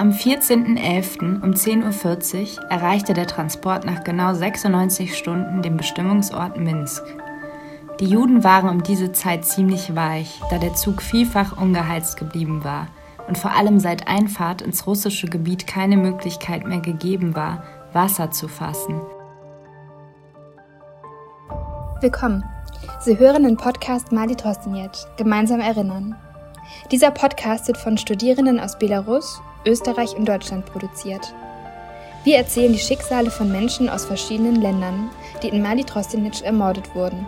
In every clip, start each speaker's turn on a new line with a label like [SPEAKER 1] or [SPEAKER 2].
[SPEAKER 1] Am 14.11. um 10.40 Uhr erreichte der Transport nach genau 96 Stunden den Bestimmungsort Minsk. Die Juden waren um diese Zeit ziemlich weich, da der Zug vielfach ungeheizt geblieben war und vor allem seit Einfahrt ins russische Gebiet keine Möglichkeit mehr gegeben war, Wasser zu fassen.
[SPEAKER 2] Willkommen. Sie hören den Podcast Mali Trostinec, gemeinsam erinnern. Dieser Podcast wird von Studierenden aus Belarus, Österreich und Deutschland produziert. Wir erzählen die Schicksale von Menschen aus verschiedenen Ländern, die in Mali Trostinec ermordet wurden.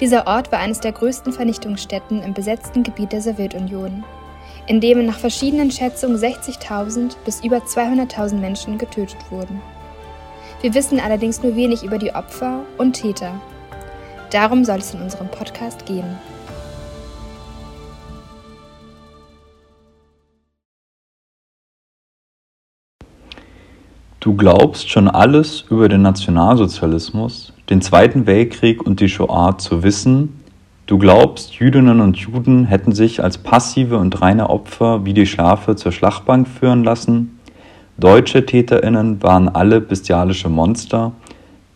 [SPEAKER 2] Dieser Ort war eines der größten Vernichtungsstätten im besetzten Gebiet der Sowjetunion, in dem nach verschiedenen Schätzungen 60.000 bis über 200.000 Menschen getötet wurden. Wir wissen allerdings nur wenig über die Opfer und Täter. Darum soll es in unserem Podcast gehen.
[SPEAKER 3] Du glaubst schon alles über den Nationalsozialismus, den Zweiten Weltkrieg und die Shoah zu wissen. Du glaubst, Jüdinnen und Juden hätten sich als passive und reine Opfer wie die Schafe zur Schlachtbank führen lassen. Deutsche Täterinnen waren alle bestialische Monster.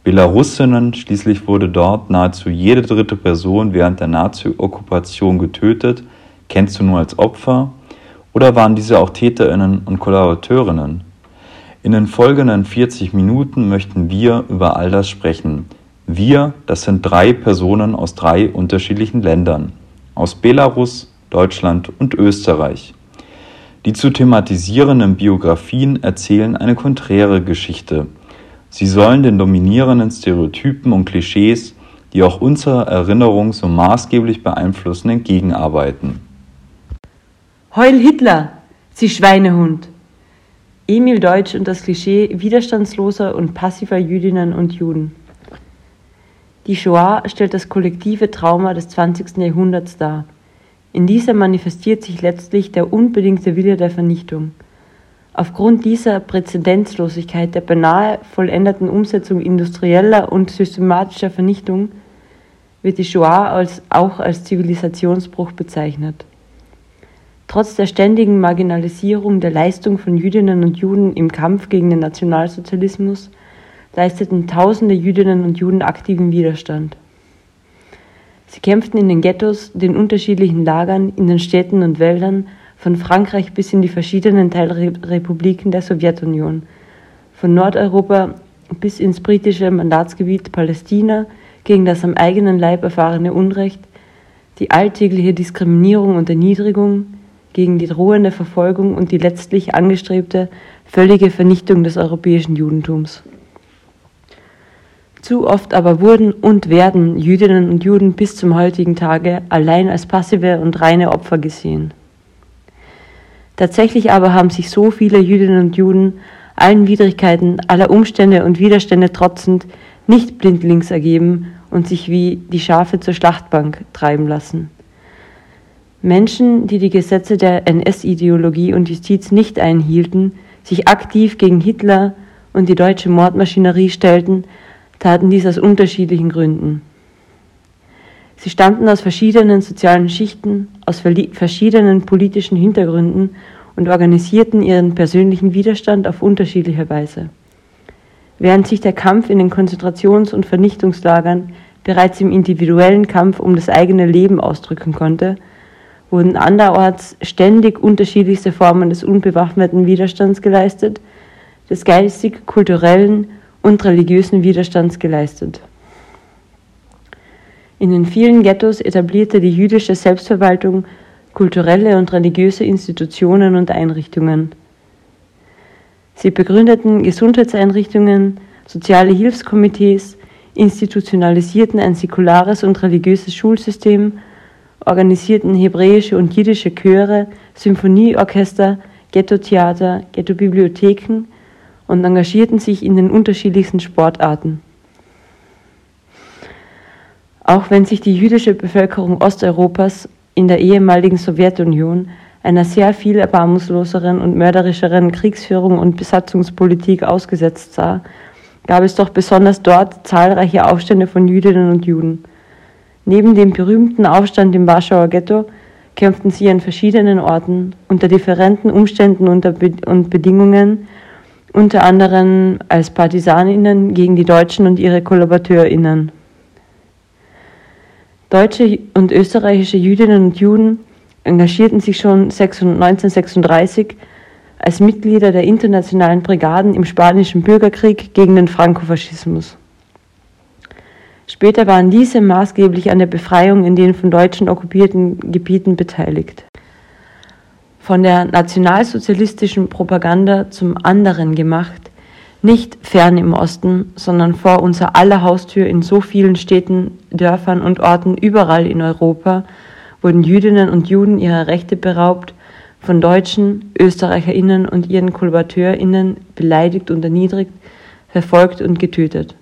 [SPEAKER 3] Belarusinnen, schließlich wurde dort nahezu jede dritte Person während der Nazi-Okkupation getötet, kennst du nur als Opfer? Oder waren diese auch Täterinnen und Kollaborateurinnen? In den folgenden 40 Minuten möchten wir über all das sprechen. Wir, das sind drei Personen aus drei unterschiedlichen Ländern. Aus Belarus, Deutschland und Österreich. Die zu thematisierenden Biografien erzählen eine konträre Geschichte. Sie sollen den dominierenden Stereotypen und Klischees, die auch unsere Erinnerung so maßgeblich beeinflussen, entgegenarbeiten.
[SPEAKER 4] Heul Hitler, Sie Schweinehund! Emil Deutsch und das Klischee widerstandsloser und passiver Jüdinnen und Juden. Die Shoah stellt das kollektive Trauma des 20. Jahrhunderts dar. In dieser manifestiert sich letztlich der unbedingte Wille der Vernichtung. Aufgrund dieser Präzedenzlosigkeit der beinahe vollendeten Umsetzung industrieller und systematischer Vernichtung wird die Shoah als, auch als Zivilisationsbruch bezeichnet. Trotz der ständigen Marginalisierung der Leistung von Jüdinnen und Juden im Kampf gegen den Nationalsozialismus leisteten tausende Jüdinnen und Juden aktiven Widerstand. Sie kämpften in den Ghettos, den unterschiedlichen Lagern, in den Städten und Wäldern, von Frankreich bis in die verschiedenen Teilrepubliken der Sowjetunion, von Nordeuropa bis ins britische Mandatsgebiet Palästina gegen das am eigenen Leib erfahrene Unrecht, die alltägliche Diskriminierung und Erniedrigung, gegen die drohende Verfolgung und die letztlich angestrebte völlige Vernichtung des europäischen Judentums. Zu oft aber wurden und werden Jüdinnen und Juden bis zum heutigen Tage allein als passive und reine Opfer gesehen. Tatsächlich aber haben sich so viele Jüdinnen und Juden allen Widrigkeiten, aller Umstände und Widerstände trotzend nicht blindlings ergeben und sich wie die Schafe zur Schlachtbank treiben lassen. Menschen, die die Gesetze der NS-Ideologie und Justiz nicht einhielten, sich aktiv gegen Hitler und die deutsche Mordmaschinerie stellten, taten dies aus unterschiedlichen Gründen. Sie stammten aus verschiedenen sozialen Schichten, aus verschiedenen politischen Hintergründen und organisierten ihren persönlichen Widerstand auf unterschiedliche Weise. Während sich der Kampf in den Konzentrations- und Vernichtungslagern bereits im individuellen Kampf um das eigene Leben ausdrücken konnte, wurden anderorts ständig unterschiedlichste Formen des unbewaffneten Widerstands geleistet, des geistig, kulturellen und religiösen Widerstands geleistet. In den vielen Ghettos etablierte die jüdische Selbstverwaltung kulturelle und religiöse Institutionen und Einrichtungen. Sie begründeten Gesundheitseinrichtungen, soziale Hilfskomitees, institutionalisierten ein säkulares und religiöses Schulsystem organisierten hebräische und jiddische Chöre, Symphonieorchester, Ghetto-Theater, Ghetto-Bibliotheken und engagierten sich in den unterschiedlichsten Sportarten. Auch wenn sich die jüdische Bevölkerung Osteuropas in der ehemaligen Sowjetunion einer sehr viel erbarmungsloseren und mörderischeren Kriegsführung und Besatzungspolitik ausgesetzt sah, gab es doch besonders dort zahlreiche Aufstände von Jüdinnen und Juden. Neben dem berühmten Aufstand im Warschauer Ghetto kämpften sie an verschiedenen Orten unter differenten Umständen und Bedingungen, unter anderem als Partisaninnen gegen die Deutschen und ihre Kollaborateurinnen. Deutsche und österreichische Jüdinnen und Juden engagierten sich schon 1936 als Mitglieder der internationalen Brigaden im Spanischen Bürgerkrieg gegen den Frankofaschismus. Später waren diese maßgeblich an der Befreiung in den von Deutschen okkupierten Gebieten beteiligt. Von der nationalsozialistischen Propaganda zum anderen gemacht, nicht fern im Osten, sondern vor unser aller Haustür in so vielen Städten, Dörfern und Orten überall in Europa, wurden Jüdinnen und Juden ihrer Rechte beraubt, von Deutschen, Österreicherinnen und ihren Kollaborateurinnen beleidigt und erniedrigt, verfolgt und getötet.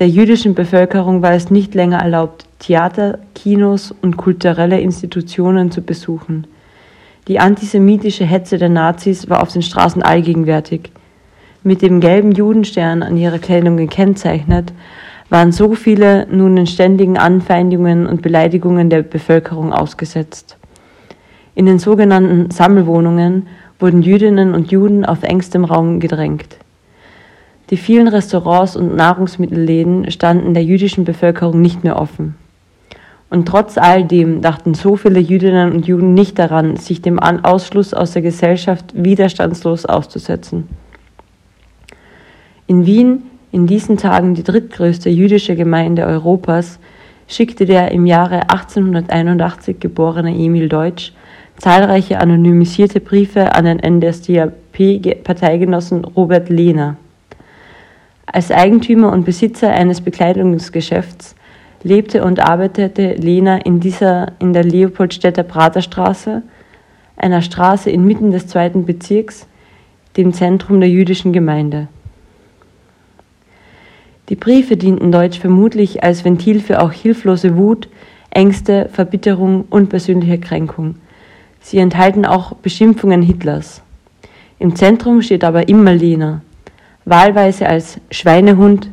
[SPEAKER 4] Der jüdischen Bevölkerung war es nicht länger erlaubt, Theater, Kinos und kulturelle Institutionen zu besuchen. Die antisemitische Hetze der Nazis war auf den Straßen allgegenwärtig. Mit dem gelben Judenstern an ihrer Kleidung gekennzeichnet, waren so viele nun den ständigen Anfeindungen und Beleidigungen der Bevölkerung ausgesetzt. In den sogenannten Sammelwohnungen wurden Jüdinnen und Juden auf engstem Raum gedrängt. Die vielen Restaurants und Nahrungsmittelläden standen der jüdischen Bevölkerung nicht mehr offen. Und trotz all dem dachten so viele Jüdinnen und Juden nicht daran, sich dem Ausschluss aus der Gesellschaft widerstandslos auszusetzen. In Wien, in diesen Tagen die drittgrößte jüdische Gemeinde Europas, schickte der im Jahre 1881 geborene Emil Deutsch zahlreiche anonymisierte Briefe an den NSDAP-Parteigenossen Robert Lehner. Als Eigentümer und Besitzer eines Bekleidungsgeschäfts lebte und arbeitete Lehner in dieser in der Leopoldstädter Praterstraße, einer Straße inmitten des zweiten Bezirks, dem Zentrum der jüdischen Gemeinde. Die Briefe dienten Deutsch vermutlich als Ventil für auch hilflose Wut, Ängste, Verbitterung und persönliche Kränkung. Sie enthalten auch Beschimpfungen Hitlers. Im Zentrum steht aber immer Lena, wahlweise als Schweinehund,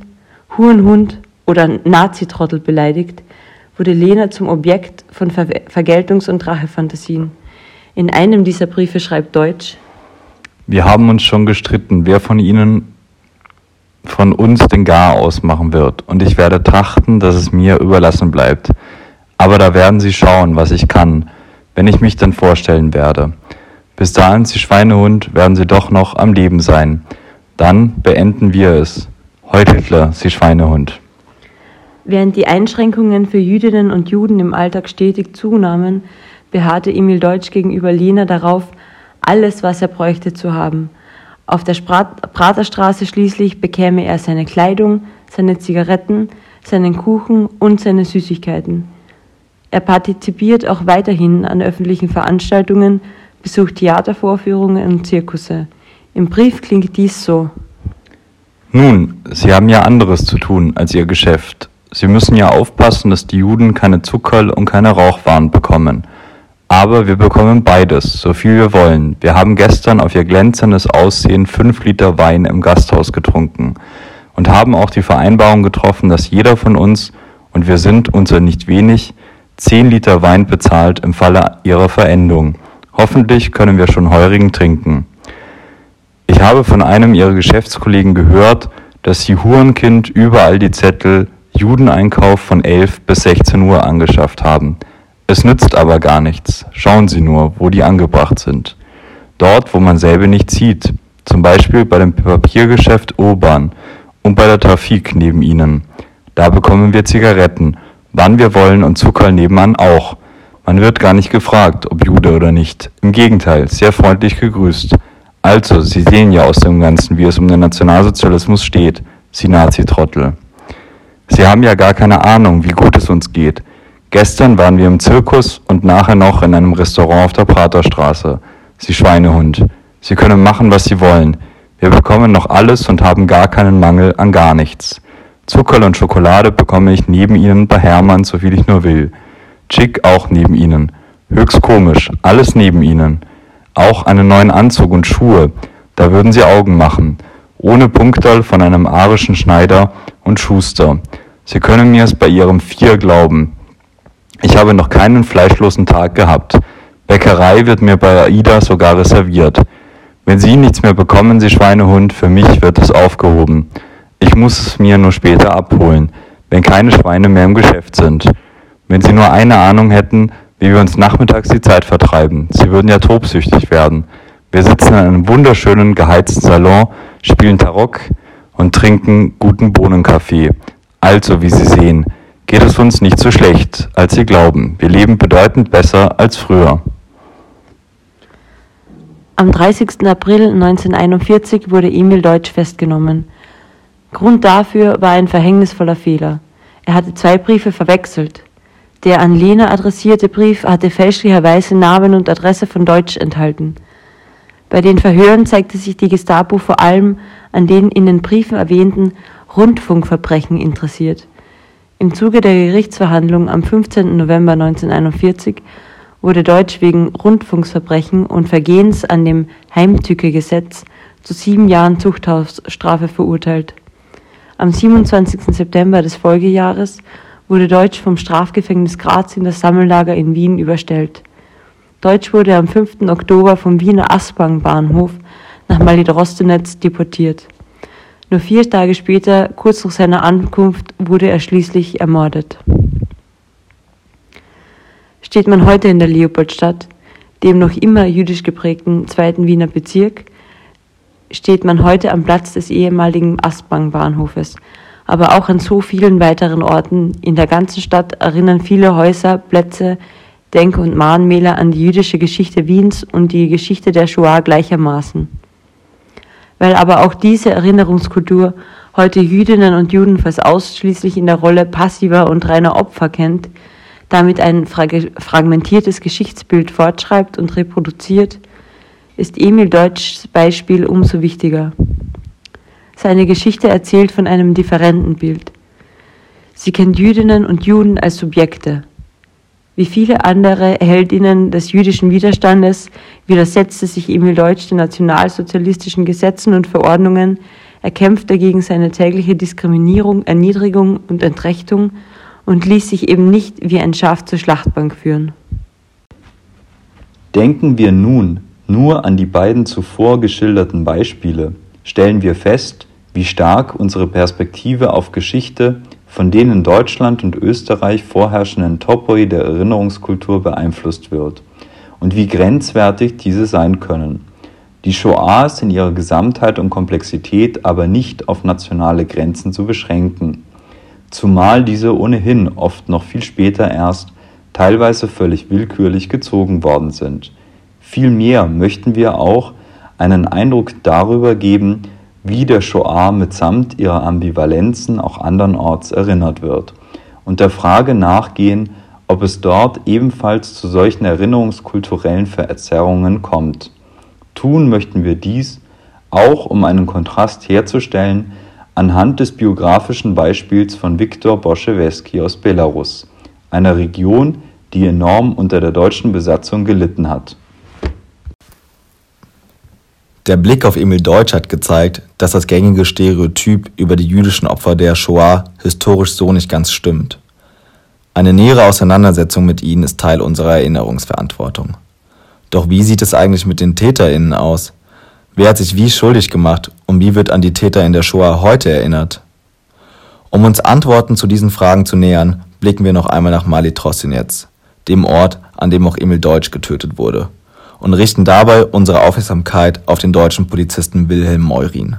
[SPEAKER 4] Hurenhund oder Nazitrottel beleidigt, wurde Lena zum Objekt von Ver Vergeltungs- und Rachefantasien. In einem dieser Briefe schreibt Deutsch,
[SPEAKER 3] Wir haben uns schon gestritten, wer von Ihnen von uns den Gar ausmachen wird, und ich werde trachten, dass es mir überlassen bleibt. Aber da werden Sie schauen, was ich kann, wenn ich mich dann vorstellen werde. Bis dahin, Sie Schweinehund, werden Sie doch noch am Leben sein. Dann beenden wir es. Heut Hitler, Sie Schweinehund.
[SPEAKER 4] Während die Einschränkungen für Jüdinnen und Juden im Alltag stetig zunahmen, beharrte Emil Deutsch gegenüber Lena darauf, alles, was er bräuchte, zu haben. Auf der Praterstraße schließlich bekäme er seine Kleidung, seine Zigaretten, seinen Kuchen und seine Süßigkeiten. Er partizipiert auch weiterhin an öffentlichen Veranstaltungen, besucht Theatervorführungen und Zirkusse. Im Brief klingt dies so.
[SPEAKER 3] Nun, Sie haben ja anderes zu tun als Ihr Geschäft. Sie müssen ja aufpassen, dass die Juden keine Zuckerl und keine Rauchwaren bekommen. Aber wir bekommen beides, so viel wir wollen. Wir haben gestern auf ihr glänzendes Aussehen fünf Liter Wein im Gasthaus getrunken und haben auch die Vereinbarung getroffen, dass jeder von uns, und wir sind unser nicht wenig, zehn Liter Wein bezahlt im Falle ihrer Verendung. Hoffentlich können wir schon heurigen trinken. Ich habe von einem ihrer Geschäftskollegen gehört, dass sie Hurenkind überall die Zettel Judeneinkauf von 11 bis 16 Uhr angeschafft haben. Es nützt aber gar nichts. Schauen Sie nur, wo die angebracht sind. Dort, wo man selber nicht sieht. Zum Beispiel bei dem Papiergeschäft Urban und bei der Trafik neben ihnen. Da bekommen wir Zigaretten, wann wir wollen und Zuckerl nebenan auch. Man wird gar nicht gefragt, ob Jude oder nicht. Im Gegenteil, sehr freundlich gegrüßt. Also, Sie sehen ja aus dem Ganzen, wie es um den Nationalsozialismus steht, Sie Nazi-Trottel. Sie haben ja gar keine Ahnung, wie gut es uns geht. Gestern waren wir im Zirkus und nachher noch in einem Restaurant auf der Praterstraße. Sie Schweinehund. Sie können machen, was Sie wollen. Wir bekommen noch alles und haben gar keinen Mangel an gar nichts. Zuckerl und Schokolade bekomme ich neben Ihnen bei Hermann, so viel ich nur will. Chick auch neben Ihnen. Höchst komisch, alles neben Ihnen. Auch einen neuen Anzug und Schuhe, da würden Sie Augen machen. Ohne Punkterl von einem arischen Schneider und Schuster. Sie können mir es bei Ihrem Vier glauben. Ich habe noch keinen fleischlosen Tag gehabt. Bäckerei wird mir bei AIDA sogar reserviert. Wenn Sie nichts mehr bekommen, Sie Schweinehund, für mich wird es aufgehoben. Ich muss es mir nur später abholen, wenn keine Schweine mehr im Geschäft sind. Wenn Sie nur eine Ahnung hätten, wie wir uns nachmittags die Zeit vertreiben. Sie würden ja tobsüchtig werden. Wir sitzen in einem wunderschönen geheizten Salon, spielen Tarok und trinken guten Bohnenkaffee. Also, wie Sie sehen, geht es uns nicht so schlecht, als Sie glauben. Wir leben bedeutend besser als früher.
[SPEAKER 4] Am 30. April 1941 wurde Emil Deutsch festgenommen. Grund dafür war ein verhängnisvoller Fehler. Er hatte zwei Briefe verwechselt. Der an Lena adressierte Brief hatte fälschlicherweise Namen und Adresse von Deutsch enthalten. Bei den Verhören zeigte sich die Gestapo vor allem an den in den Briefen erwähnten Rundfunkverbrechen interessiert. Im Zuge der Gerichtsverhandlung am 15. November 1941 wurde Deutsch wegen Rundfunksverbrechen und Vergehens an dem Heimtücke-Gesetz zu sieben Jahren Zuchthausstrafe verurteilt. Am 27. September des Folgejahres wurde Deutsch vom Strafgefängnis Graz in das Sammellager in Wien überstellt. Deutsch wurde am 5. Oktober vom Wiener Aspang-Bahnhof nach Malidrostenetz deportiert. Nur vier Tage später, kurz nach seiner Ankunft, wurde er schließlich ermordet. Steht man heute in der Leopoldstadt, dem noch immer jüdisch geprägten zweiten Wiener Bezirk, steht man heute am Platz des ehemaligen Astbang-Bahnhofes. Aber auch an so vielen weiteren Orten in der ganzen Stadt erinnern viele Häuser, Plätze, Denk- und Mahnmäler an die jüdische Geschichte Wiens und die Geschichte der Shoah gleichermaßen. Weil aber auch diese Erinnerungskultur heute Jüdinnen und Juden fast ausschließlich in der Rolle passiver und reiner Opfer kennt, damit ein fragmentiertes Geschichtsbild fortschreibt und reproduziert, ist Emil Deutschs Beispiel umso wichtiger. Seine Geschichte erzählt von einem differenten Bild. Sie kennt Jüdinnen und Juden als Subjekte. Wie viele andere Heldinnen des jüdischen Widerstandes widersetzte sich Emil Deutsch den nationalsozialistischen Gesetzen und Verordnungen, er kämpfte gegen seine tägliche Diskriminierung, Erniedrigung und Entrechtung und ließ sich eben nicht wie ein Schaf zur Schlachtbank führen.
[SPEAKER 3] Denken wir nun nur an die beiden zuvor geschilderten Beispiele, stellen wir fest, wie stark unsere Perspektive auf Geschichte von den in Deutschland und Österreich vorherrschenden Topoi der Erinnerungskultur beeinflusst wird und wie grenzwertig diese sein können. Die Shoah ist in ihrer Gesamtheit und Komplexität aber nicht auf nationale Grenzen zu beschränken, zumal diese ohnehin oft noch viel später erst teilweise völlig willkürlich gezogen worden sind. Vielmehr möchten wir auch einen Eindruck darüber geben, wie der Shoah mitsamt ihrer Ambivalenzen auch andernorts erinnert wird und der Frage nachgehen, ob es dort ebenfalls zu solchen erinnerungskulturellen Verzerrungen kommt. Tun möchten wir dies auch, um einen Kontrast herzustellen, anhand des biografischen Beispiels von Viktor Boschewski aus Belarus, einer Region, die enorm unter der deutschen Besatzung gelitten hat.
[SPEAKER 5] Der Blick auf Emil Deutsch hat gezeigt, dass das gängige Stereotyp über die jüdischen Opfer der Shoah historisch so nicht ganz stimmt. Eine nähere Auseinandersetzung mit ihnen ist Teil unserer Erinnerungsverantwortung. Doch wie sieht es eigentlich mit den TäterInnen aus? Wer hat sich wie schuldig gemacht und wie wird an die Täter in der Shoah heute erinnert? Um uns Antworten zu diesen Fragen zu nähern, blicken wir noch einmal nach Mali Trostinetz, dem Ort, an dem auch Emil Deutsch getötet wurde und richten dabei unsere Aufmerksamkeit auf den deutschen Polizisten Wilhelm Meurin.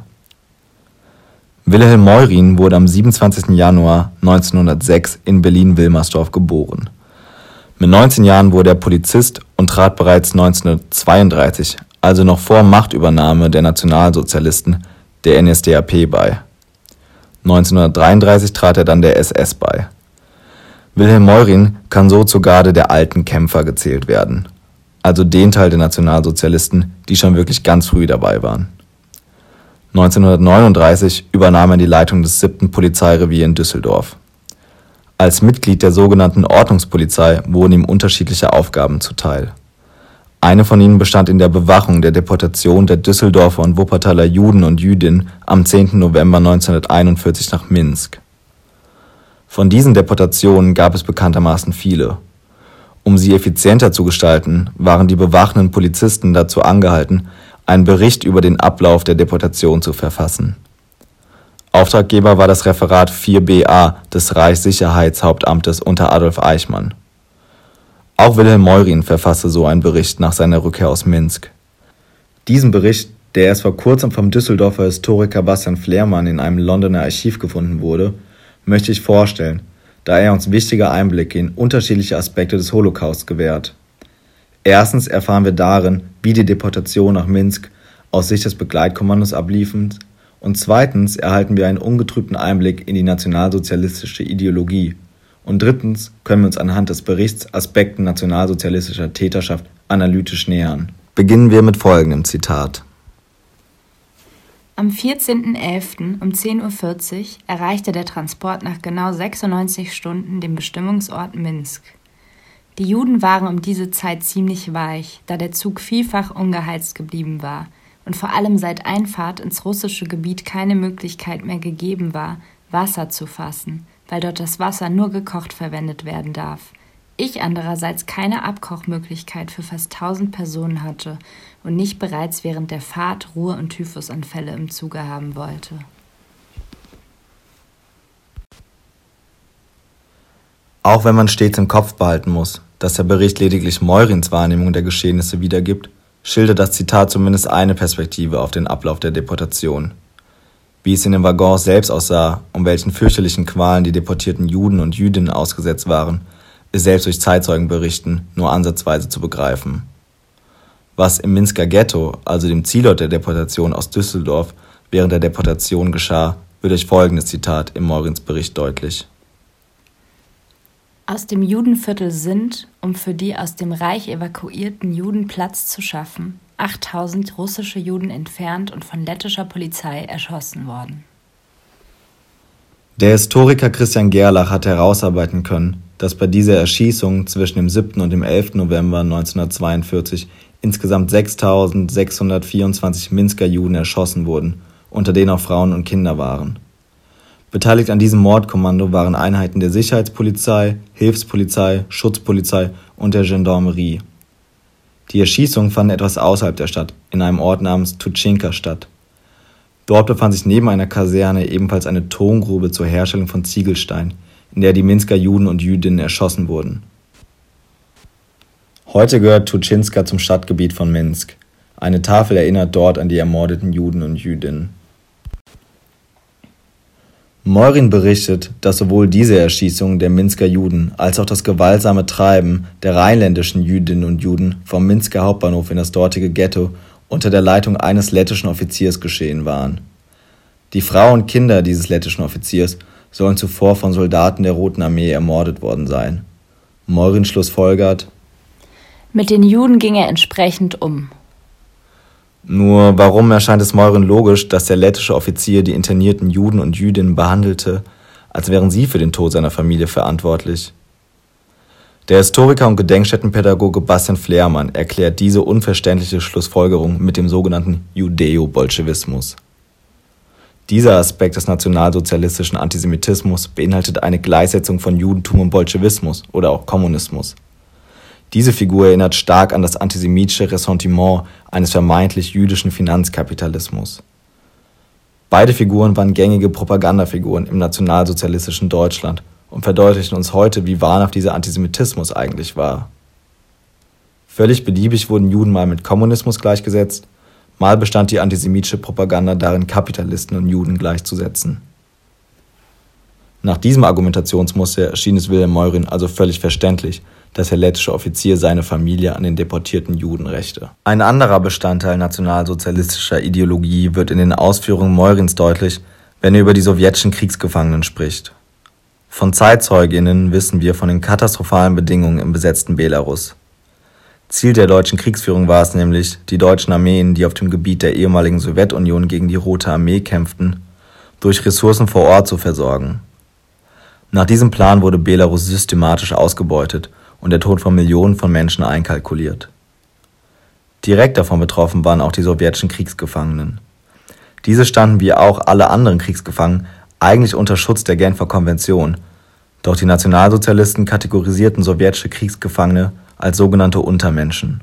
[SPEAKER 5] Wilhelm Meurin wurde am 27. Januar 1906 in Berlin-Wilmersdorf geboren. Mit 19 Jahren wurde er Polizist und trat bereits 1932, also noch vor Machtübernahme der Nationalsozialisten, der NSDAP bei. 1933 trat er dann der SS bei. Wilhelm Meurin kann so zur Garde der alten Kämpfer gezählt werden also den Teil der Nationalsozialisten, die schon wirklich ganz früh dabei waren. 1939 übernahm er die Leitung des 7. Polizeirevier in Düsseldorf. Als Mitglied der sogenannten Ordnungspolizei wurden ihm unterschiedliche Aufgaben zuteil. Eine von ihnen bestand in der Bewachung der Deportation der Düsseldorfer und Wuppertaler Juden und Jüdinnen am 10. November 1941 nach Minsk. Von diesen Deportationen gab es bekanntermaßen viele Um sie effizienter zu gestalten, waren die bewachenden Polizisten dazu angehalten, einen Bericht über den Ablauf der Deportation zu verfassen. Auftraggeber war das Referat 4ba des Reichssicherheitshauptamtes unter Adolf Eichmann. Auch Wilhelm Meurin verfasste so einen Bericht nach seiner Rückkehr aus Minsk. Diesen Bericht, der erst vor kurzem vom Düsseldorfer Historiker Bastian Flehrmann in einem Londoner Archiv gefunden wurde, möchte ich vorstellen, da er uns wichtige Einblicke in unterschiedliche Aspekte des Holocaust gewährt. Erstens erfahren wir darin, wie die Deportation nach Minsk aus Sicht des Begleitkommandos abliefen, und zweitens erhalten wir einen ungetrübten Einblick in die nationalsozialistische Ideologie. Und drittens können wir uns anhand des Berichts Aspekten nationalsozialistischer Täterschaft analytisch nähern. Beginnen wir mit folgendem Zitat.
[SPEAKER 1] Am 14.11. um 10.40 Uhr erreichte der Transport nach genau 96 Stunden den Bestimmungsort Minsk. Die Juden waren um diese Zeit ziemlich weich, da der Zug vielfach ungeheizt geblieben war und vor allem seit Einfahrt ins russische Gebiet keine Möglichkeit mehr gegeben war, Wasser zu fassen, weil dort das Wasser nur gekocht verwendet werden darf. Ich andererseits keine Abkochmöglichkeit für fast 1000 Personen hatte und nicht bereits während der Fahrt Ruhe- und Typhusanfälle im Zuge haben wollte.
[SPEAKER 5] Auch wenn man stets im Kopf behalten muss, dass der Bericht lediglich Meurins Wahrnehmung der Geschehnisse wiedergibt, schildert das Zitat zumindest eine Perspektive auf den Ablauf der Deportation. Wie es in den Waggons selbst aussah, um welchen fürchterlichen Qualen die deportierten Juden und Jüdinnen ausgesetzt waren, ist selbst durch Zeitzeugenberichten nur ansatzweise zu begreifen. Was im Minsker Ghetto, also dem Zielort der Deportation aus Düsseldorf, während der Deportation geschah, wird durch folgendes Zitat im Morgens Bericht deutlich.
[SPEAKER 1] Aus dem Judenviertel sind, um für die aus dem Reich evakuierten Juden Platz zu schaffen, 8000 russische Juden entfernt und von lettischer Polizei erschossen worden.
[SPEAKER 5] Der Historiker Christian Gerlach hat herausarbeiten können, dass bei dieser Erschießung zwischen dem 7. und dem 11. November 1942 insgesamt 6.624 Minsker Juden erschossen wurden, unter denen auch Frauen und Kinder waren. Beteiligt an diesem Mordkommando waren Einheiten der Sicherheitspolizei, Hilfspolizei, Schutzpolizei und der Gendarmerie. Die Erschießungen fanden etwas außerhalb der Stadt, in einem Ort namens Tutschinka statt. Dort befand sich neben einer Kaserne ebenfalls eine Tongrube zur Herstellung von Ziegelstein, in der die Minsker Juden und Jüdinnen erschossen wurden Heute gehört Tuschinska zum Stadtgebiet von Minsk. Eine Tafel erinnert dort an die ermordeten Juden und Jüdinnen. Meurin berichtet, dass sowohl diese Erschießung der Minsker Juden als auch das gewaltsame Treiben der rheinländischen Jüdinnen und Juden vom Minsker Hauptbahnhof in das dortige Ghetto unter der Leitung eines lettischen Offiziers geschehen waren. Die Frau und Kinder dieses lettischen Offiziers sollen zuvor von Soldaten der Roten Armee ermordet worden sein. Meurin schlussfolgert,
[SPEAKER 1] mit den Juden ging er entsprechend um.
[SPEAKER 5] Nur warum erscheint es Meuren logisch, dass der lettische Offizier die internierten Juden und Jüdinnen behandelte, als wären sie für den Tod seiner Familie verantwortlich? Der Historiker und Gedenkstättenpädagoge Bastian Flehrmann erklärt diese unverständliche Schlussfolgerung mit dem sogenannten Judeo-Bolschewismus. Dieser Aspekt des nationalsozialistischen Antisemitismus beinhaltet eine Gleichsetzung von Judentum und Bolschewismus oder auch Kommunismus. Diese Figur erinnert stark an das antisemitische Ressentiment eines vermeintlich jüdischen Finanzkapitalismus. Beide Figuren waren gängige Propagandafiguren im nationalsozialistischen Deutschland und verdeutlichen uns heute, wie wahnhaft dieser Antisemitismus eigentlich war. Völlig beliebig wurden Juden mal mit Kommunismus gleichgesetzt, mal bestand die antisemitische Propaganda darin, Kapitalisten und Juden gleichzusetzen. Nach diesem Argumentationsmuster erschien es Wilhelm Meurin also völlig verständlich, dass der lettische Offizier seine Familie an den deportierten Juden rächte. Ein anderer Bestandteil nationalsozialistischer Ideologie wird in den Ausführungen Meurins deutlich, wenn er über die sowjetischen Kriegsgefangenen spricht. Von Zeitzeuginnen wissen wir von den katastrophalen Bedingungen im besetzten Belarus. Ziel der deutschen Kriegsführung war es nämlich, die deutschen Armeen, die auf dem Gebiet der ehemaligen Sowjetunion gegen die Rote Armee kämpften, durch Ressourcen vor Ort zu versorgen. Nach diesem Plan wurde Belarus systematisch ausgebeutet und der Tod von Millionen von Menschen einkalkuliert. Direkt davon betroffen waren auch die sowjetischen Kriegsgefangenen. Diese standen wie auch alle anderen Kriegsgefangenen eigentlich unter Schutz der Genfer Konvention, Doch die Nationalsozialisten kategorisierten sowjetische Kriegsgefangene als sogenannte Untermenschen.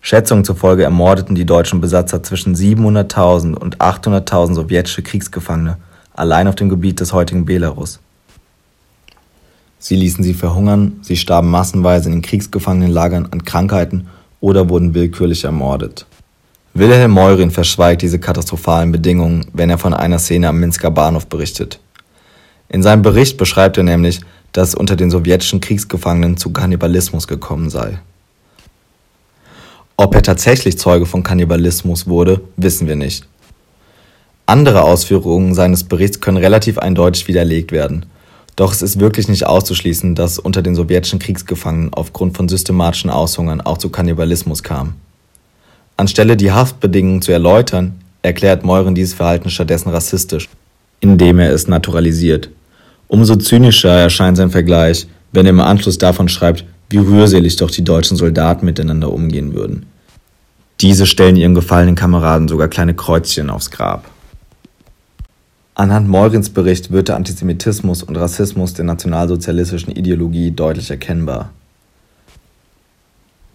[SPEAKER 5] Schätzungen zufolge ermordeten die deutschen Besatzer zwischen 700.000 und 800.000 sowjetische Kriegsgefangene allein auf dem Gebiet des heutigen Belarus. Sie ließen sie verhungern, sie starben massenweise in den Kriegsgefangenenlagern an Krankheiten oder wurden willkürlich ermordet. Wilhelm Meurin verschweigt diese katastrophalen Bedingungen, wenn er von einer Szene am Minsker Bahnhof berichtet. In seinem Bericht beschreibt er nämlich, dass unter den sowjetischen Kriegsgefangenen zu Kannibalismus gekommen sei. Ob er tatsächlich Zeuge von Kannibalismus wurde, wissen wir nicht. Andere Ausführungen seines Berichts können relativ eindeutig widerlegt werden. Doch es ist wirklich nicht auszuschließen, dass unter den sowjetischen Kriegsgefangenen aufgrund von systematischen Aushungern auch zu Kannibalismus kam. Anstelle die Haftbedingungen zu erläutern, erklärt Meuren dieses Verhalten stattdessen rassistisch, indem er es naturalisiert. Umso zynischer erscheint sein Vergleich, wenn er im Anschluss davon schreibt, wie rührselig doch die deutschen Soldaten miteinander umgehen würden. Diese stellen ihren gefallenen Kameraden sogar kleine Kreuzchen aufs Grab. Anhand Meurins Bericht wird der Antisemitismus und Rassismus der nationalsozialistischen Ideologie deutlich erkennbar.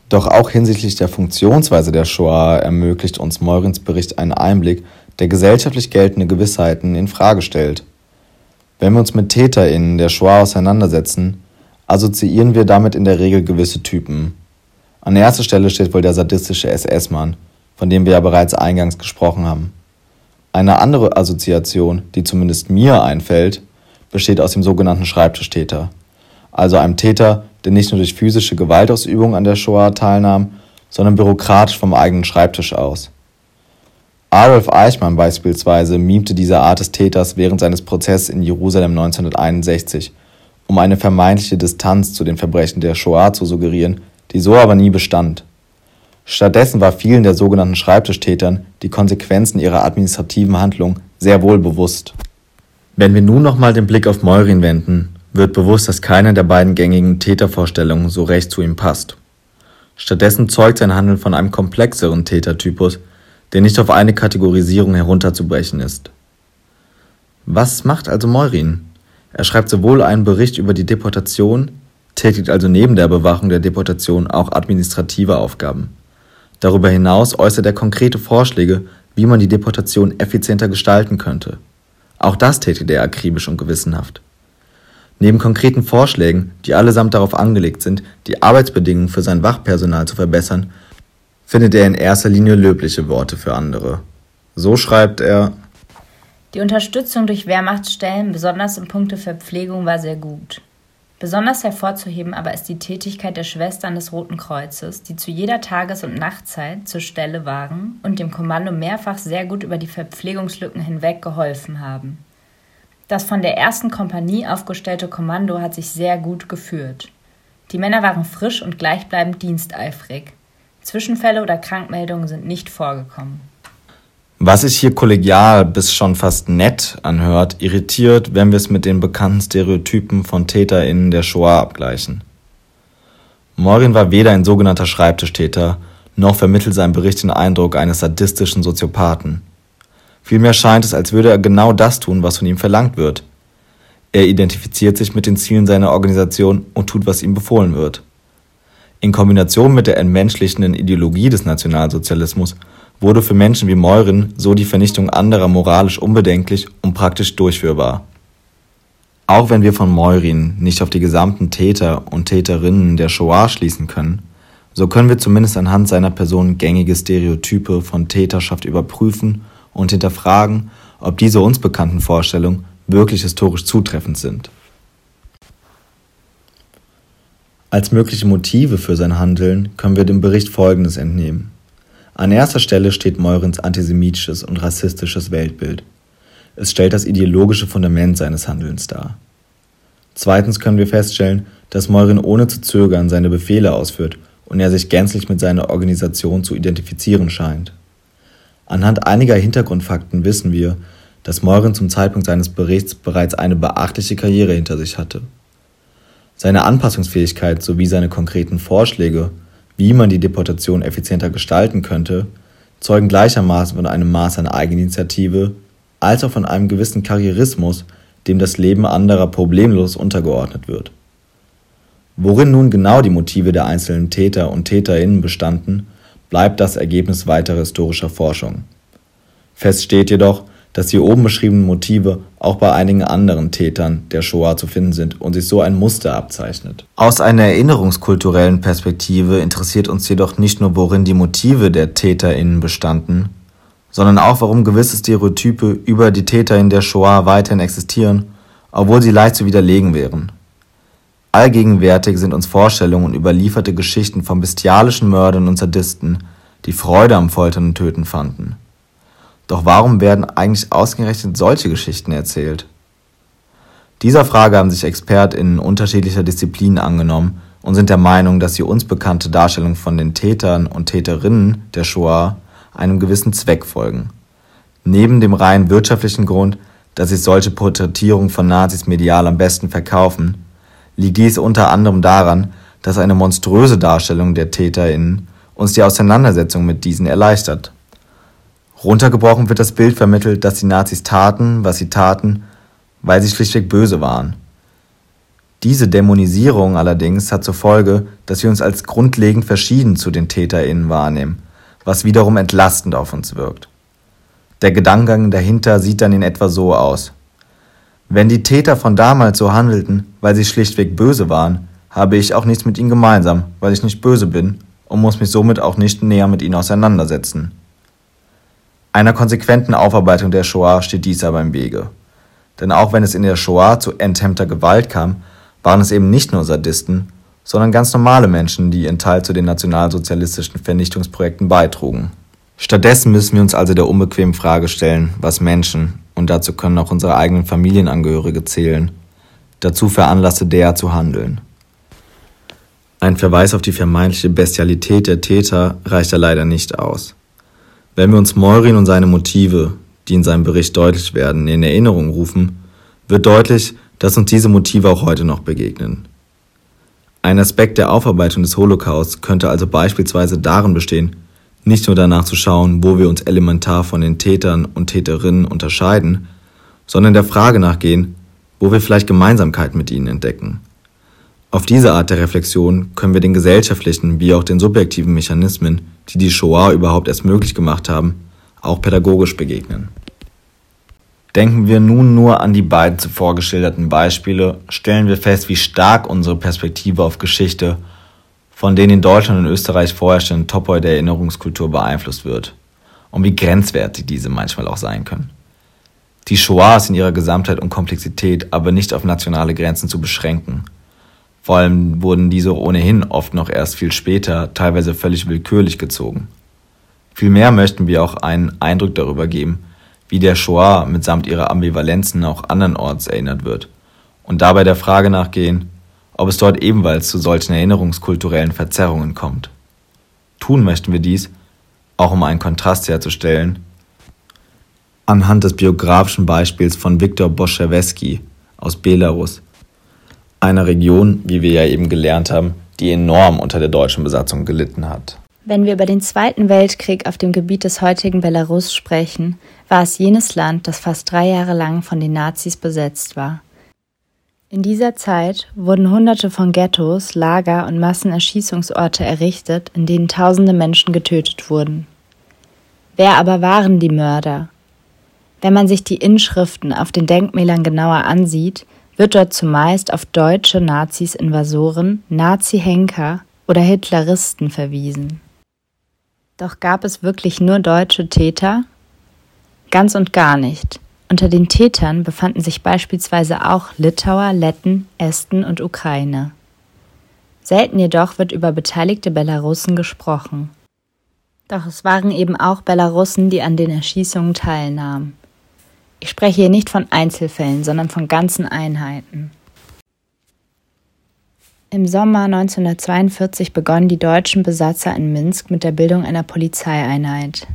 [SPEAKER 5] Doch auch hinsichtlich der Funktionsweise der Shoah ermöglicht uns Meurins Bericht einen Einblick, der gesellschaftlich geltende Gewissheiten in Frage stellt. Wenn wir uns mit TäterInnen der Shoah auseinandersetzen, assoziieren wir damit in der Regel gewisse Typen. An erster Stelle steht wohl der sadistische SS-Mann, von dem wir ja bereits eingangs gesprochen haben. Eine andere Assoziation, die zumindest mir einfällt, besteht aus dem sogenannten Schreibtischtäter, also einem Täter, der nicht nur durch physische Gewaltausübung an der Shoah teilnahm, sondern bürokratisch vom eigenen Schreibtisch aus. Adolf Eichmann beispielsweise mimte diese Art des Täters während seines Prozesses in Jerusalem 1961, um eine vermeintliche Distanz zu den Verbrechen der Shoah zu suggerieren, die so aber nie bestand. Stattdessen war vielen der sogenannten Schreibtischtätern die Konsequenzen ihrer administrativen Handlung sehr wohl bewusst. Wenn wir nun nochmal den Blick auf Meurin wenden, wird bewusst, dass keine der beiden gängigen Tätervorstellungen so recht zu ihm passt. Stattdessen zeugt sein Handeln von einem komplexeren Tätertypus, der nicht auf eine Kategorisierung herunterzubrechen ist. Was macht also Meurin? Er schreibt sowohl einen Bericht über die Deportation, tätigt also neben der Bewachung der Deportation auch administrative Aufgaben. Darüber hinaus äußert er konkrete Vorschläge, wie man die Deportation effizienter gestalten könnte. Auch das tätigt er akribisch und gewissenhaft. Neben konkreten Vorschlägen, die allesamt darauf angelegt sind, die Arbeitsbedingungen für sein Wachpersonal zu verbessern, findet er in erster Linie löbliche Worte für andere. So schreibt er
[SPEAKER 1] Die Unterstützung durch Wehrmachtsstellen, besonders in puncto Verpflegung, war sehr gut. Besonders hervorzuheben aber ist die Tätigkeit der Schwestern des Roten Kreuzes, die zu jeder Tages- und Nachtzeit zur Stelle waren und dem Kommando mehrfach sehr gut über die Verpflegungslücken hinweg geholfen haben. Das von der ersten Kompanie aufgestellte Kommando hat sich sehr gut geführt. Die Männer waren frisch und gleichbleibend diensteifrig. Zwischenfälle oder Krankmeldungen sind nicht vorgekommen.
[SPEAKER 5] Was sich hier kollegial bis schon fast nett anhört, irritiert, wenn wir es mit den bekannten Stereotypen von TäterInnen der Shoah abgleichen. Morin war weder ein sogenannter Schreibtischtäter, noch vermittelt sein Bericht den Eindruck eines sadistischen Soziopathen. Vielmehr scheint es, als würde er genau das tun, was von ihm verlangt wird. Er identifiziert sich mit den Zielen seiner Organisation und tut, was ihm befohlen wird. In Kombination mit der entmenschlichenden Ideologie des Nationalsozialismus wurde für Menschen wie Meuren so die Vernichtung anderer moralisch unbedenklich und praktisch durchführbar. Auch wenn wir von Meurin nicht auf die gesamten Täter und Täterinnen der Shoah schließen können, so können wir zumindest anhand seiner Person gängige Stereotype von Täterschaft überprüfen und hinterfragen, ob diese uns bekannten Vorstellungen wirklich historisch zutreffend sind. Als mögliche Motive für sein Handeln können wir dem Bericht Folgendes entnehmen. An erster Stelle steht Meurens antisemitisches und rassistisches Weltbild. Es stellt das ideologische Fundament seines Handelns dar. Zweitens können wir feststellen, dass Meuren ohne zu zögern seine Befehle ausführt und er sich gänzlich mit seiner Organisation zu identifizieren scheint. Anhand einiger Hintergrundfakten wissen wir, dass Meuren zum Zeitpunkt seines Berichts bereits eine beachtliche Karriere hinter sich hatte. Seine Anpassungsfähigkeit sowie seine konkreten Vorschläge, wie man die Deportation effizienter gestalten könnte, zeugen gleichermaßen von einem Maß an Eigeninitiative als auch von einem gewissen Karrierismus, dem das Leben anderer problemlos untergeordnet wird. Worin nun genau die Motive der einzelnen Täter und Täterinnen bestanden, bleibt das Ergebnis weiterer historischer Forschung. Fest steht jedoch, dass die oben beschriebenen Motive auch bei einigen anderen Tätern der Shoah zu finden sind und sich so ein Muster abzeichnet. Aus einer erinnerungskulturellen Perspektive interessiert uns jedoch nicht nur, worin die Motive der TäterInnen bestanden, sondern auch, warum gewisse Stereotype über die TäterInnen der Shoah weiterhin existieren, obwohl sie leicht zu widerlegen wären. Allgegenwärtig sind uns Vorstellungen und überlieferte Geschichten von bestialischen Mördern und Sadisten, die Freude am Foltern und Töten fanden. Doch warum werden eigentlich ausgerechnet solche Geschichten erzählt? Dieser Frage haben sich ExpertInnen unterschiedlicher Disziplinen angenommen und sind der Meinung, dass die uns bekannte Darstellung von den Tätern und Täterinnen der Shoah einem gewissen Zweck folgen. Neben dem rein wirtschaftlichen Grund, dass sich solche Porträtierungen von Nazis medial am besten verkaufen, liegt dies unter anderem daran, dass eine monströse Darstellung der TäterInnen uns die Auseinandersetzung mit diesen erleichtert. Runtergebrochen wird das Bild vermittelt, dass die Nazis taten, was sie taten, weil sie schlichtweg böse waren. Diese Dämonisierung allerdings hat zur Folge, dass wir uns als grundlegend verschieden zu den TäterInnen wahrnehmen, was wiederum entlastend auf uns wirkt. Der Gedankengang dahinter sieht dann in etwa so aus. Wenn die Täter von damals so handelten, weil sie schlichtweg böse waren, habe ich auch nichts mit ihnen gemeinsam, weil ich nicht böse bin und muss mich somit auch nicht näher mit ihnen auseinandersetzen. Einer konsequenten Aufarbeitung der Shoah steht dies aber im Wege. Denn auch wenn es in der Shoah zu enthemmter Gewalt kam, waren es eben nicht nur Sadisten, sondern ganz normale Menschen, die ihren Teil zu den nationalsozialistischen Vernichtungsprojekten beitrugen. Stattdessen müssen wir uns also der unbequemen Frage stellen, was Menschen, und dazu können auch unsere eigenen Familienangehörige zählen, dazu veranlasste, der zu handeln. Ein Verweis auf die vermeintliche Bestialität der Täter reicht da leider nicht aus. Wenn wir uns Meurin und seine Motive, die in seinem Bericht deutlich werden, in Erinnerung rufen, wird deutlich, dass uns diese Motive auch heute noch begegnen. Ein Aspekt der Aufarbeitung des Holocaust könnte also beispielsweise darin bestehen, nicht nur danach zu schauen, wo wir uns elementar von den Tätern und Täterinnen unterscheiden, sondern der Frage nachgehen, wo wir vielleicht Gemeinsamkeiten mit ihnen entdecken. Auf diese Art der Reflexion können wir den gesellschaftlichen wie auch den subjektiven Mechanismen die die Shoah überhaupt erst möglich gemacht haben, auch pädagogisch begegnen. Denken wir nun nur an die beiden zuvor geschilderten Beispiele, stellen wir fest, wie stark unsere Perspektive auf Geschichte von den in Deutschland und Österreich vorherrschenden Topoi der Erinnerungskultur beeinflusst wird und wie grenzwertig diese manchmal auch sein können. Die Shoah ist in ihrer Gesamtheit und Komplexität aber nicht auf nationale Grenzen zu beschränken – vor allem wurden diese ohnehin oft noch erst viel später, teilweise völlig willkürlich gezogen. Vielmehr möchten wir auch einen Eindruck darüber geben, wie der Shoah mitsamt ihrer Ambivalenzen auch andernorts erinnert wird und dabei der Frage nachgehen, ob es dort ebenfalls zu solchen erinnerungskulturellen Verzerrungen kommt. Tun möchten wir dies, auch um einen Kontrast herzustellen, anhand des biografischen Beispiels von Viktor Boschewski aus Belarus, einer Region, wie wir ja eben gelernt haben, die enorm unter der deutschen Besatzung gelitten hat.
[SPEAKER 1] Wenn wir über den Zweiten Weltkrieg auf dem Gebiet des heutigen Belarus sprechen, war es jenes Land, das fast drei Jahre lang von den Nazis besetzt war. In dieser Zeit wurden Hunderte von Ghettos, Lager und Massenerschießungsorte errichtet, in denen tausende Menschen getötet wurden. Wer aber waren die Mörder? Wenn man sich die Inschriften auf den Denkmälern genauer ansieht, wird dort zumeist auf deutsche Nazis, Invasoren, Nazi-Henker oder Hitleristen verwiesen. Doch gab es wirklich nur deutsche Täter? Ganz und gar nicht. Unter den Tätern befanden sich beispielsweise auch Litauer, Letten, Esten und Ukraine. Selten jedoch wird über beteiligte Belarussen gesprochen. Doch es waren eben auch Belarussen, die an den Erschießungen teilnahmen. Ich spreche hier nicht von Einzelfällen, sondern von ganzen Einheiten. Im Sommer 1942 begonnen die deutschen Besatzer in Minsk mit der Bildung einer Polizeieinheit.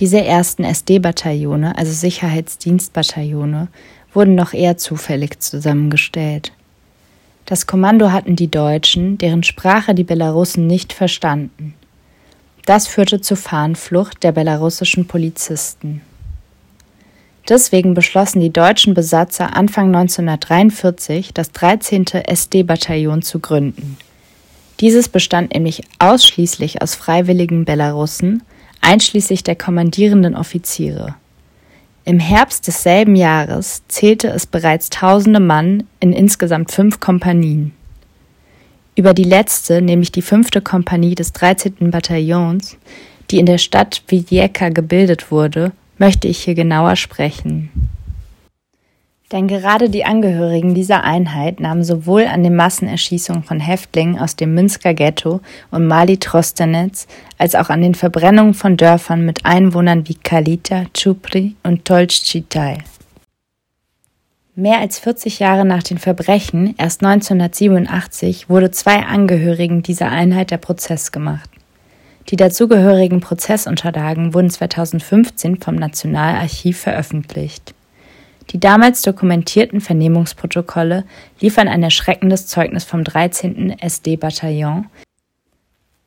[SPEAKER 1] Diese ersten SD-Bataillone, also Sicherheitsdienstbataillone, wurden noch eher zufällig zusammengestellt. Das Kommando hatten die Deutschen, deren Sprache die Belarussen nicht verstanden. Das führte zur Fahnenflucht der belarussischen Polizisten. Deswegen beschlossen die deutschen Besatzer Anfang 1943, das 13. SD-Bataillon zu gründen. Dieses bestand nämlich ausschließlich aus freiwilligen Belarussen, einschließlich der kommandierenden Offiziere. Im Herbst desselben Jahres zählte es bereits tausende Mann in insgesamt fünf Kompanien. Über die letzte, nämlich die fünfte Kompanie des 13. Bataillons, die in der Stadt Villeka gebildet wurde, möchte ich hier genauer sprechen. Denn gerade die Angehörigen dieser Einheit nahmen sowohl an den Massenerschießungen von Häftlingen aus dem Minsker Ghetto und Mali Trostenetz als auch an den Verbrennungen von Dörfern mit Einwohnern wie Kalita, Chupri und Tolchchi teil. Mehr als 40 Jahre nach den Verbrechen, erst 1987, wurde zwei Angehörigen dieser Einheit der Prozess gemacht. Die dazugehörigen Prozessunterlagen wurden 2015 vom Nationalarchiv veröffentlicht. Die damals dokumentierten Vernehmungsprotokolle liefern ein erschreckendes Zeugnis vom 13. SD-Bataillon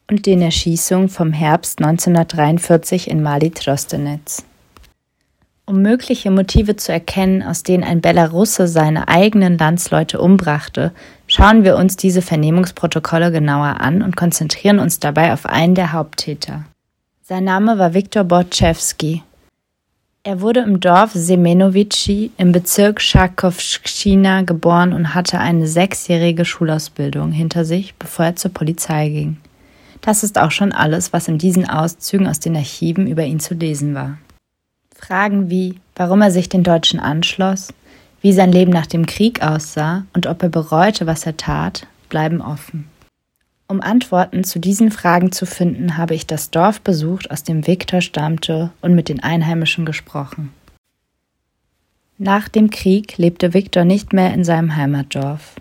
[SPEAKER 1] und den Erschießungen vom Herbst 1943 in Mali-Trostenetz. Um mögliche Motive zu erkennen, aus denen ein Belarusse seine eigenen Landsleute umbrachte, schauen wir uns diese Vernehmungsprotokolle genauer an und konzentrieren uns dabei auf einen der Haupttäter. Sein Name war Viktor Borczewski. Er wurde im Dorf Semenovici im Bezirk Charkowszczyna geboren und hatte eine sechsjährige Schulausbildung hinter sich, bevor er zur Polizei ging. Das ist auch schon alles, was in diesen Auszügen aus den Archiven über ihn zu lesen war. Fragen wie, warum er sich den Deutschen anschloss, wie sein Leben nach dem Krieg aussah und ob er bereute, was er tat, bleiben offen. Um Antworten zu diesen Fragen zu finden, habe ich das Dorf besucht, aus dem Viktor stammte, und mit den Einheimischen gesprochen. Nach dem Krieg lebte Viktor nicht mehr in seinem Heimatdorf.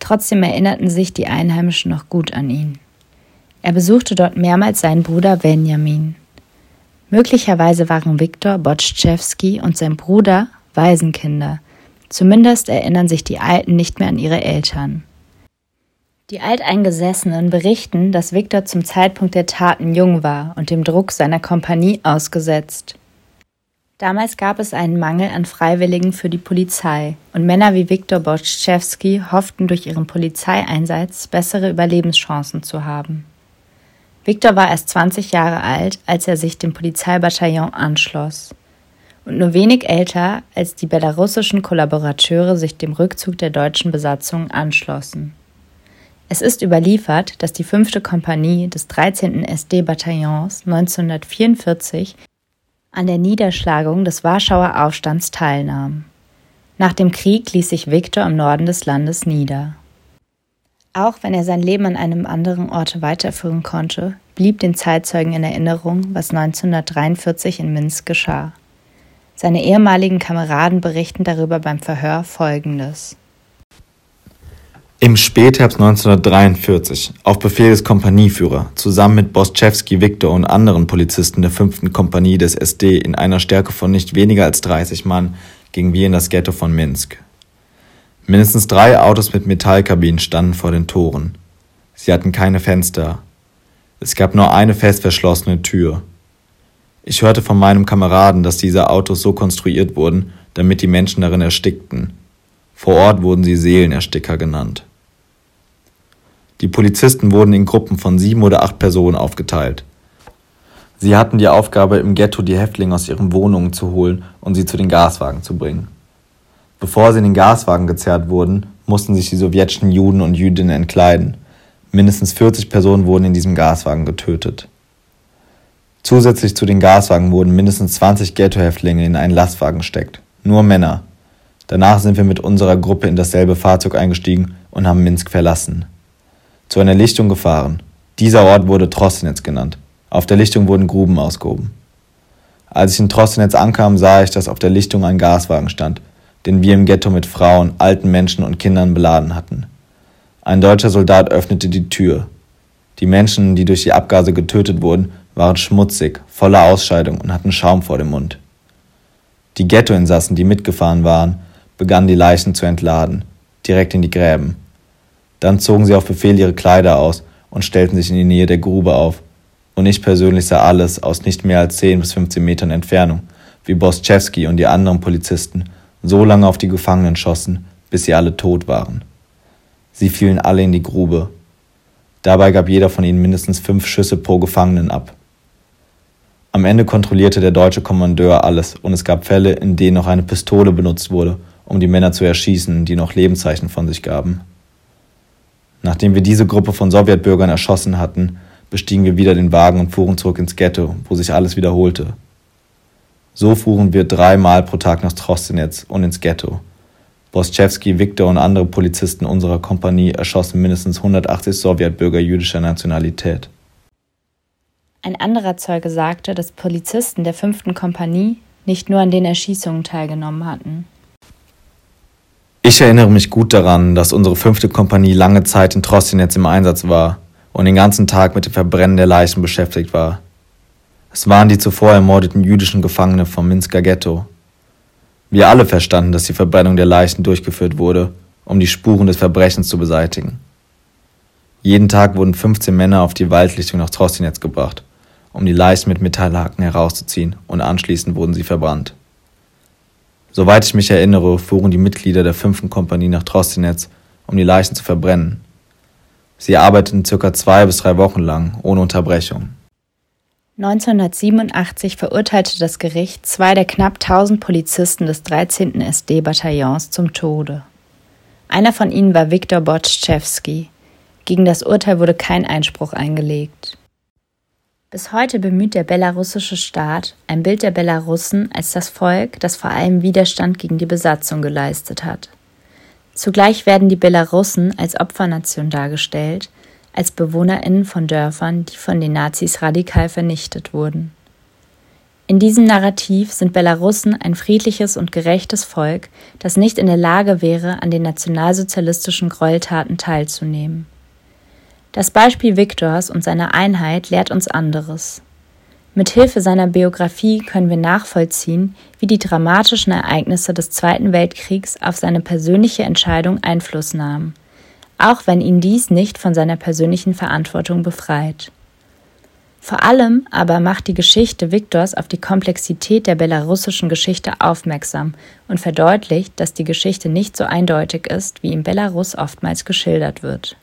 [SPEAKER 1] Trotzdem erinnerten sich die Einheimischen noch gut an ihn. Er besuchte dort mehrmals seinen Bruder Benjamin. Möglicherweise waren Viktor Botschewski und sein Bruder Waisenkinder. Zumindest erinnern sich die Alten nicht mehr an ihre Eltern. Die Alteingesessenen berichten, dass Viktor zum Zeitpunkt der Taten jung war und dem Druck seiner Kompanie ausgesetzt. Damals gab es einen Mangel an Freiwilligen für die Polizei und Männer wie Viktor Botschewski hofften durch ihren Polizeieinsatz bessere Überlebenschancen zu haben. Viktor war erst 20 Jahre alt, als er sich dem Polizeibataillon anschloss. Und nur wenig älter, als die belarussischen Kollaborateure sich dem Rückzug der deutschen Besatzung anschlossen. Es ist überliefert, dass die 5. Kompanie des 13. SD-Bataillons 1944 an der Niederschlagung des Warschauer Aufstands teilnahm. Nach dem Krieg ließ sich Viktor im Norden des Landes nieder. Auch wenn er sein Leben an einem anderen Ort weiterführen konnte, blieb den Zeitzeugen in Erinnerung, was 1943 in Minsk geschah. Seine ehemaligen Kameraden berichten darüber beim Verhör Folgendes.
[SPEAKER 5] Im Spätherbst 1943, auf Befehl des Kompanieführer, zusammen mit Boschewski Viktor und anderen Polizisten der 5. Kompanie des SD in einer Stärke von nicht weniger als 30 Mann, gingen wir in das Ghetto von Minsk. Mindestens drei Autos mit Metallkabinen standen vor den Toren. Sie hatten keine Fenster. Es gab nur eine fest verschlossene Tür. Ich hörte von meinem Kameraden, dass diese Autos so konstruiert wurden, damit die Menschen darin erstickten. Vor Ort wurden sie Seelenersticker genannt. Die Polizisten wurden in Gruppen von sieben oder acht Personen aufgeteilt. Sie hatten die Aufgabe, im Ghetto die Häftlinge aus ihren Wohnungen zu holen und sie zu den Gaswagen zu bringen. Bevor sie in den Gaswagen gezerrt wurden, mussten sich die sowjetischen Juden und Jüdinnen entkleiden. Mindestens 40 Personen wurden in diesem Gaswagen getötet. Zusätzlich zu den Gaswagen wurden mindestens 20 Ghettohäftlinge in einen Lastwagen gesteckt. Nur Männer. Danach sind wir mit unserer Gruppe in dasselbe Fahrzeug eingestiegen und haben Minsk verlassen. Zu einer Lichtung gefahren. Dieser Ort wurde Trostenetz genannt. Auf der Lichtung wurden Gruben ausgehoben. Als ich in Trostenetz ankam, sah ich, dass auf der Lichtung ein Gaswagen stand den wir im Ghetto mit Frauen, alten Menschen und Kindern beladen hatten. Ein deutscher Soldat öffnete die Tür. Die Menschen, die durch die Abgase getötet wurden, waren schmutzig, voller Ausscheidung und hatten Schaum vor dem Mund. Die Ghettoinsassen, die mitgefahren waren, begannen die Leichen zu entladen, direkt in die Gräben. Dann zogen sie auf Befehl ihre Kleider aus und stellten sich in die Nähe der Grube auf. Und ich persönlich sah alles aus nicht mehr als 10 bis 15 Metern Entfernung, wie Boschewski und die anderen Polizisten so lange auf die Gefangenen schossen, bis sie alle tot waren. Sie fielen alle in die Grube. Dabei gab jeder von ihnen mindestens fünf Schüsse pro Gefangenen ab. Am Ende kontrollierte der deutsche Kommandeur alles und es gab Fälle, in denen noch eine Pistole benutzt wurde, um die Männer zu erschießen, die noch Lebenszeichen von sich gaben. Nachdem wir diese Gruppe von Sowjetbürgern erschossen hatten, bestiegen wir wieder den Wagen und fuhren zurück ins Ghetto, wo sich alles wiederholte. So fuhren wir dreimal pro Tag nach Trostenetz und ins Ghetto. Boschewski, Viktor und andere Polizisten unserer Kompanie erschossen mindestens 180 Sowjetbürger jüdischer Nationalität.
[SPEAKER 1] Ein anderer Zeuge sagte, dass Polizisten der 5. Kompanie nicht nur an den Erschießungen teilgenommen hatten.
[SPEAKER 5] Ich erinnere mich gut daran, dass unsere 5. Kompanie lange Zeit in Trostenetz im Einsatz war und den ganzen Tag mit dem Verbrennen der Leichen beschäftigt war. Es waren die zuvor ermordeten jüdischen Gefangene vom Minsker Ghetto. Wir alle verstanden, dass die Verbrennung der Leichen durchgeführt wurde, um die Spuren des Verbrechens zu beseitigen. Jeden Tag wurden 15 Männer auf die Waldlichtung nach Trostinetz gebracht, um die Leichen mit Metallhaken herauszuziehen und anschließend wurden sie verbrannt. Soweit ich mich erinnere, fuhren die Mitglieder der 5. Kompanie nach Trostinetz, um die Leichen zu verbrennen. Sie arbeiteten circa zwei bis drei Wochen lang, ohne Unterbrechung.
[SPEAKER 1] 1987 verurteilte das Gericht zwei der knapp 1000 Polizisten des 13. SD-Bataillons zum Tode. Einer von ihnen war Viktor Botschewski. Gegen das Urteil wurde kein Einspruch eingelegt. Bis heute bemüht der belarussische Staat ein Bild der Belarussen als das Volk, das vor allem Widerstand gegen die Besatzung geleistet hat. Zugleich werden die Belarussen als Opfernation dargestellt, als Bewohnerinnen von Dörfern, die von den Nazis radikal vernichtet wurden. In diesem Narrativ sind Belarussen ein friedliches und gerechtes Volk, das nicht in der Lage wäre, an den nationalsozialistischen Gräueltaten teilzunehmen. Das Beispiel Viktors und seiner Einheit lehrt uns anderes. Mit Hilfe seiner Biografie können wir nachvollziehen, wie die dramatischen Ereignisse des Zweiten Weltkriegs auf seine persönliche Entscheidung Einfluss nahmen auch wenn ihn dies nicht von seiner persönlichen Verantwortung befreit. Vor allem aber macht die Geschichte Viktors auf die Komplexität der belarussischen Geschichte aufmerksam und verdeutlicht, dass die Geschichte nicht so eindeutig ist, wie in Belarus oftmals geschildert wird.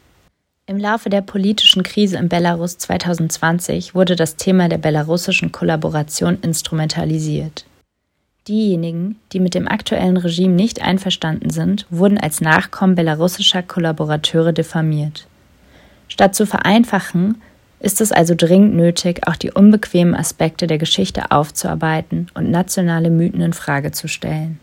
[SPEAKER 1] Im Laufe der politischen Krise in Belarus 2020 wurde das Thema der belarussischen Kollaboration instrumentalisiert. Diejenigen, die mit dem aktuellen Regime nicht einverstanden sind, wurden als Nachkommen belarussischer Kollaborateure diffamiert. Statt zu vereinfachen, ist es also dringend nötig, auch die unbequemen Aspekte der Geschichte aufzuarbeiten und nationale Mythen in Frage zu stellen.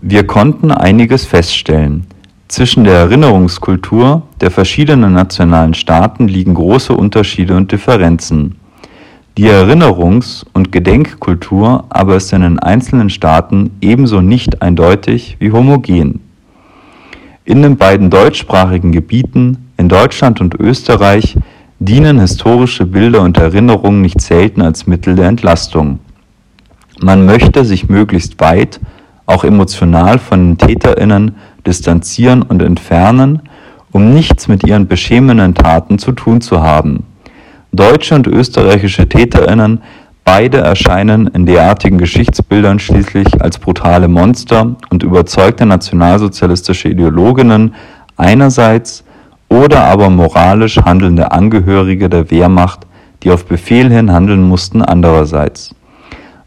[SPEAKER 3] Wir konnten einiges feststellen. Zwischen der Erinnerungskultur der verschiedenen nationalen Staaten liegen große Unterschiede und Differenzen. Die Erinnerungs- und Gedenkkultur aber ist in den einzelnen Staaten ebenso nicht eindeutig wie homogen. In den beiden deutschsprachigen Gebieten, in Deutschland und Österreich, dienen historische Bilder und Erinnerungen nicht selten als Mittel der Entlastung. Man möchte sich möglichst weit, auch emotional von den Täterinnen distanzieren und entfernen, um nichts mit ihren beschämenden Taten zu tun zu haben. Deutsche und österreichische TäterInnen, beide erscheinen in derartigen Geschichtsbildern schließlich als brutale Monster und überzeugte nationalsozialistische Ideologinnen einerseits oder aber moralisch handelnde Angehörige der Wehrmacht, die auf Befehl hin handeln mussten andererseits.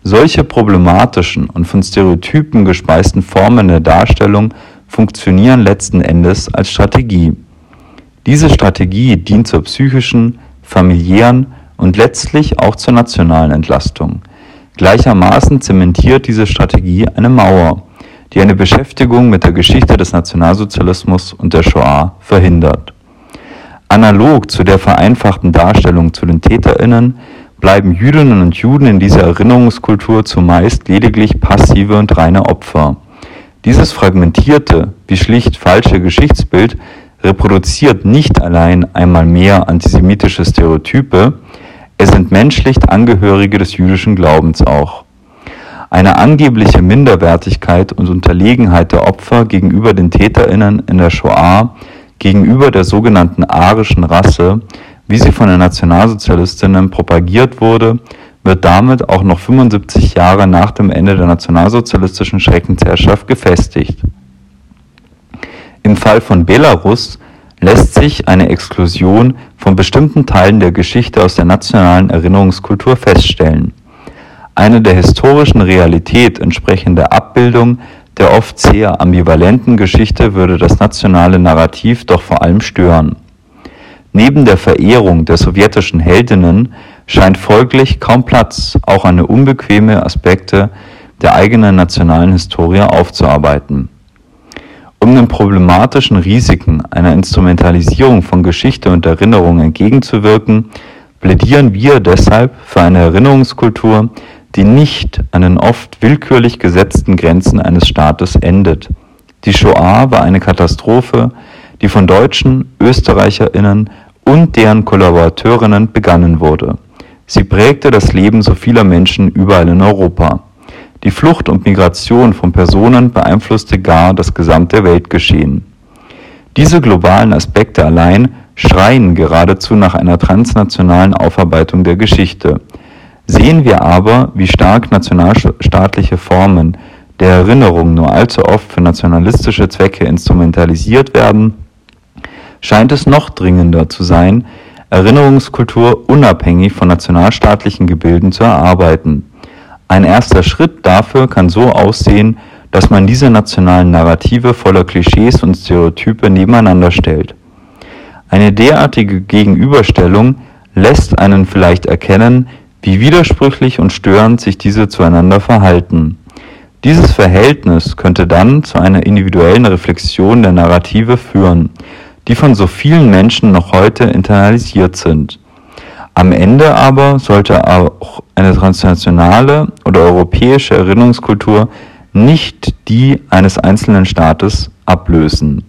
[SPEAKER 3] Solche problematischen und von Stereotypen gespeisten Formen der Darstellung funktionieren letzten Endes als Strategie. Diese Strategie dient zur psychischen, familiären und letztlich auch zur nationalen Entlastung. Gleichermaßen zementiert diese Strategie eine Mauer, die eine Beschäftigung mit der Geschichte des Nationalsozialismus und der Shoah verhindert. Analog zu der vereinfachten Darstellung zu den Täterinnen bleiben Jüdinnen und Juden in dieser Erinnerungskultur zumeist lediglich passive und reine Opfer. Dieses fragmentierte, wie schlicht falsche Geschichtsbild reproduziert nicht allein einmal mehr antisemitische Stereotype, es entmenschlicht Angehörige des jüdischen Glaubens auch. Eine angebliche Minderwertigkeit und Unterlegenheit der Opfer gegenüber den Täterinnen in der Shoah, gegenüber der sogenannten arischen Rasse, wie sie von den Nationalsozialistinnen propagiert wurde, wird damit auch noch 75 Jahre nach dem Ende der nationalsozialistischen Schreckensherrschaft gefestigt. Im Fall von Belarus lässt sich eine Exklusion von bestimmten Teilen der Geschichte aus der nationalen Erinnerungskultur feststellen. Eine der historischen Realität entsprechende Abbildung der oft sehr ambivalenten Geschichte würde das nationale Narrativ doch vor allem stören. Neben der Verehrung der sowjetischen Heldinnen scheint folglich kaum Platz, auch eine unbequeme Aspekte der eigenen nationalen Historie aufzuarbeiten. Um den problematischen Risiken einer Instrumentalisierung von Geschichte und Erinnerung entgegenzuwirken, plädieren wir deshalb für eine Erinnerungskultur, die nicht an den oft willkürlich gesetzten Grenzen eines Staates endet. Die Shoah war eine Katastrophe, die von Deutschen, Österreicherinnen und deren Kollaborateurinnen begangen wurde. Sie prägte das Leben so vieler Menschen überall in Europa. Die Flucht und Migration von Personen beeinflusste gar das gesamte Weltgeschehen. Diese globalen Aspekte allein schreien geradezu nach einer transnationalen Aufarbeitung der Geschichte. Sehen wir aber, wie stark nationalstaatliche Formen der Erinnerung nur allzu oft für nationalistische Zwecke instrumentalisiert werden, scheint es noch dringender zu sein, Erinnerungskultur unabhängig von nationalstaatlichen Gebilden zu erarbeiten. Ein erster Schritt dafür kann so aussehen, dass man diese nationalen Narrative voller Klischees und Stereotype nebeneinander stellt. Eine derartige Gegenüberstellung lässt einen vielleicht erkennen, wie widersprüchlich und störend sich diese zueinander verhalten. Dieses Verhältnis könnte dann zu einer individuellen Reflexion der Narrative führen, die von so vielen Menschen noch heute internalisiert sind. Am Ende aber sollte auch eine transnationale oder europäische Erinnerungskultur nicht die eines einzelnen Staates ablösen.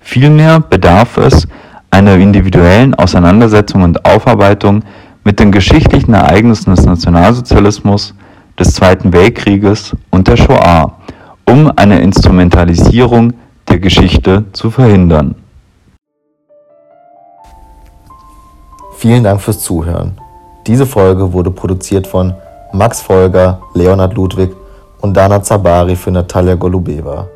[SPEAKER 3] Vielmehr bedarf es einer individuellen Auseinandersetzung und Aufarbeitung mit den geschichtlichen Ereignissen des Nationalsozialismus, des Zweiten Weltkrieges und der Shoah, um eine Instrumentalisierung der Geschichte zu verhindern.
[SPEAKER 5] Vielen Dank fürs Zuhören. Diese Folge wurde produziert von Max Folger, Leonhard Ludwig und Dana Zabari für Natalia Golubeva.